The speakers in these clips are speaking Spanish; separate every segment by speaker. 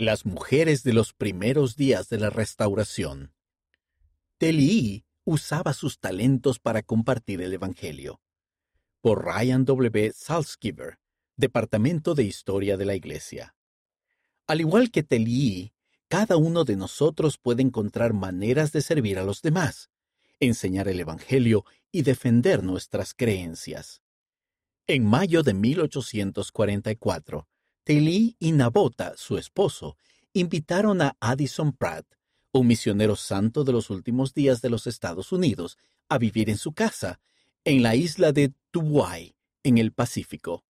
Speaker 1: Las mujeres de los primeros días de la restauración. Telly usaba sus talentos para compartir el Evangelio. Por Ryan W. Salzgiver, Departamento de Historia de la Iglesia. Al igual que Telly, cada uno de nosotros puede encontrar maneras de servir a los demás, enseñar el Evangelio y defender nuestras creencias. En mayo de 1844, Telly y Nabota, su esposo, invitaron a Addison Pratt, un misionero santo de los últimos días de los Estados Unidos, a vivir en su casa, en la isla de Tubuai, en el Pacífico.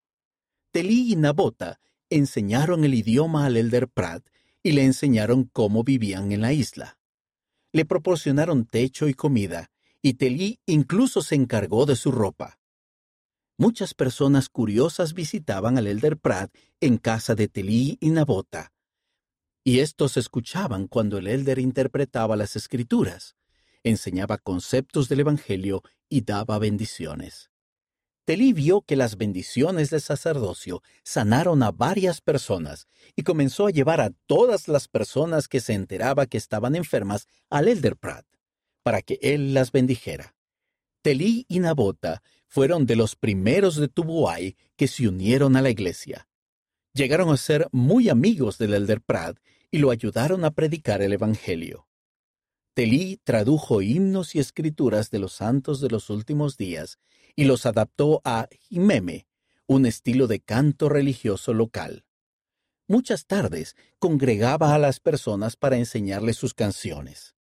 Speaker 1: Telly y Nabota enseñaron el idioma al elder Pratt y le enseñaron cómo vivían en la isla. Le proporcionaron techo y comida, y Telly incluso se encargó de su ropa muchas personas curiosas visitaban al elder Pratt en casa de Telí y Nabota. Y estos escuchaban cuando el elder interpretaba las escrituras, enseñaba conceptos del Evangelio y daba bendiciones. Telí vio que las bendiciones del sacerdocio sanaron a varias personas y comenzó a llevar a todas las personas que se enteraba que estaban enfermas al elder Pratt, para que él las bendijera. Telí y Nabota fueron de los primeros de Tubuai que se unieron a la iglesia. Llegaron a ser muy amigos del elder Pratt y lo ayudaron a predicar el Evangelio. Telí tradujo himnos y escrituras de los santos de los últimos días y los adaptó a Jimeme, un estilo de canto religioso local. Muchas tardes congregaba a las personas para enseñarles sus canciones.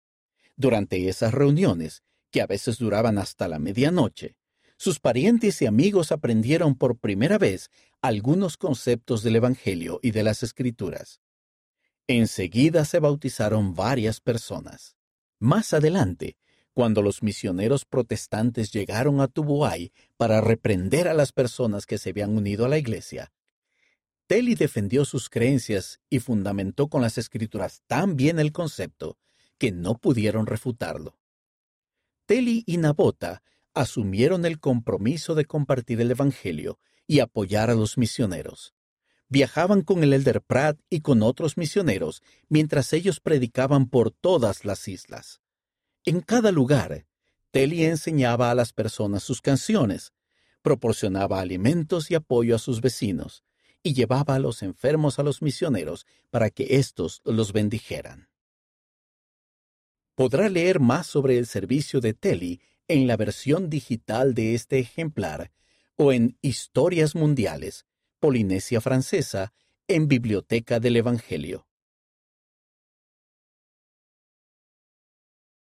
Speaker 1: Durante esas reuniones, que a veces duraban hasta la medianoche, sus parientes y amigos aprendieron por primera vez algunos conceptos del Evangelio y de las Escrituras. Enseguida se bautizaron varias personas. Más adelante, cuando los misioneros protestantes llegaron a Tubuay para reprender a las personas que se habían unido a la iglesia, Telly defendió sus creencias y fundamentó con las escrituras tan bien el concepto que no pudieron refutarlo. Telly y Nabota asumieron el compromiso de compartir el Evangelio y apoyar a los misioneros. Viajaban con el Elder Pratt y con otros misioneros mientras ellos predicaban por todas las islas. En cada lugar, Telly enseñaba a las personas sus canciones, proporcionaba alimentos y apoyo a sus vecinos, y llevaba a los enfermos a los misioneros para que éstos los bendijeran. Podrá leer más sobre el servicio de Telly en la versión digital de este ejemplar o en Historias Mundiales, Polinesia Francesa, en Biblioteca del Evangelio.